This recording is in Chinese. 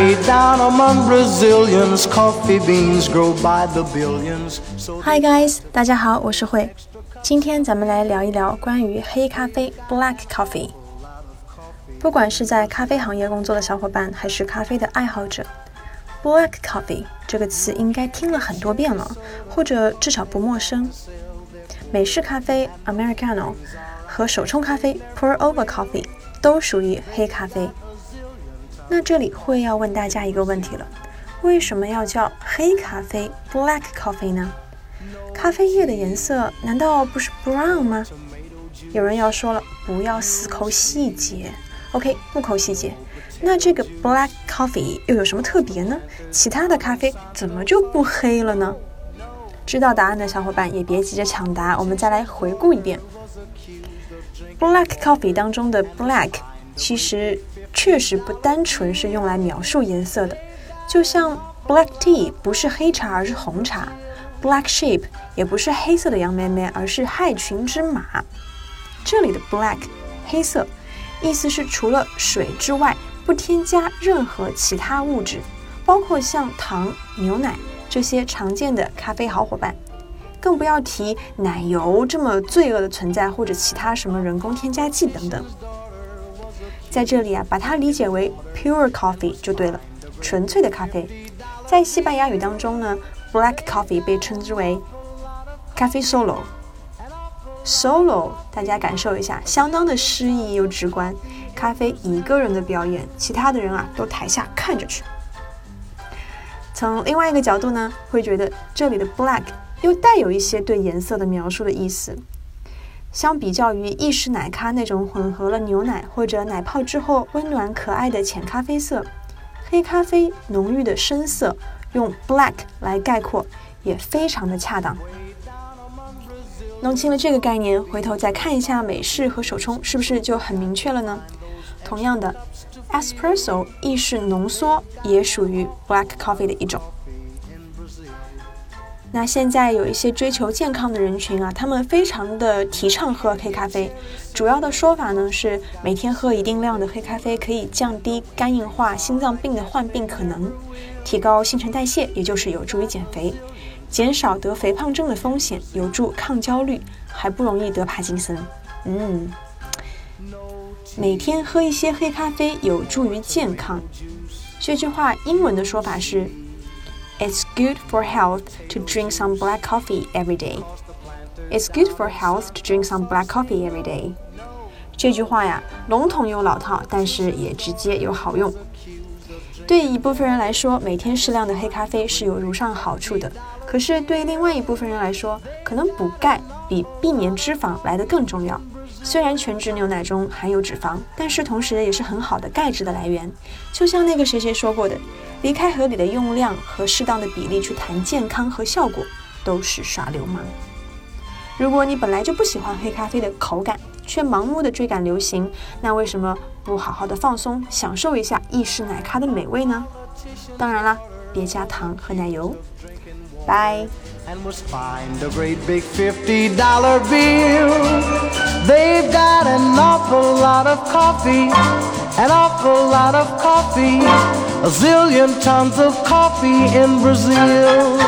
Hi guys，大家好，我是慧。今天咱们来聊一聊关于黑咖啡 （Black Coffee）。不管是在咖啡行业工作的小伙伴，还是咖啡的爱好者，Black Coffee 这个词应该听了很多遍了，或者至少不陌生。美式咖啡 （Americano） 和手冲咖啡 （Pour Over Coffee） 都属于黑咖啡。那这里会要问大家一个问题了：为什么要叫黑咖啡 （Black Coffee） 呢？咖啡液的颜色难道不是 brown 吗？有人要说了，不要死抠细节。OK，不抠细节。那这个 Black Coffee 又有什么特别呢？其他的咖啡怎么就不黑了呢？知道答案的小伙伴也别急着抢答，我们再来回顾一遍。Black Coffee 当中的 Black 其实。确实不单纯是用来描述颜色的，就像 black tea 不是黑茶而是红茶，black sheep 也不是黑色的羊咩咩而是害群之马。这里的 black 黑色，意思是除了水之外不添加任何其他物质，包括像糖、牛奶这些常见的咖啡好伙伴，更不要提奶油这么罪恶的存在或者其他什么人工添加剂等等。在这里啊，把它理解为 pure coffee 就对了，纯粹的咖啡。在西班牙语当中呢，black coffee 被称之为 café solo。solo 大家感受一下，相当的诗意又直观。咖啡一个人的表演，其他的人啊都台下看着去。从另外一个角度呢，会觉得这里的 black 又带有一些对颜色的描述的意思。相比较于意式奶咖那种混合了牛奶或者奶泡之后温暖可爱的浅咖啡色，黑咖啡浓郁的深色，用 black 来概括也非常的恰当。弄清了这个概念，回头再看一下美式和手冲，是不是就很明确了呢？同样的，espresso 意式浓缩也属于 black coffee 的一种。那现在有一些追求健康的人群啊，他们非常的提倡喝黑咖啡。主要的说法呢是，每天喝一定量的黑咖啡可以降低肝硬化、心脏病的患病可能，提高新陈代谢，也就是有助于减肥，减少得肥胖症的风险，有助抗焦虑，还不容易得帕金森。嗯，每天喝一些黑咖啡有助于健康。这句话英文的说法是。Good for health to drink some black coffee every day. It's good for health to drink some black coffee every day. 这句话呀，笼统又老套，但是也直接又好用。对一部分人来说，每天适量的黑咖啡是有如上好处的。可是对另外一部分人来说，可能补钙比避免脂肪来得更重要。虽然全脂牛奶中含有脂肪，但是同时也是很好的钙质的来源。就像那个谁谁说过的。离开合理的用量和适当的比例去谈健康和效果，都是耍流氓。如果你本来就不喜欢黑咖啡的口感，却盲目的追赶流行，那为什么不好好的放松，享受一下意式奶咖的美味呢？当然啦，别加糖和奶油。拜。an awful lot of coffee, a zillion tons of coffee in Brazil.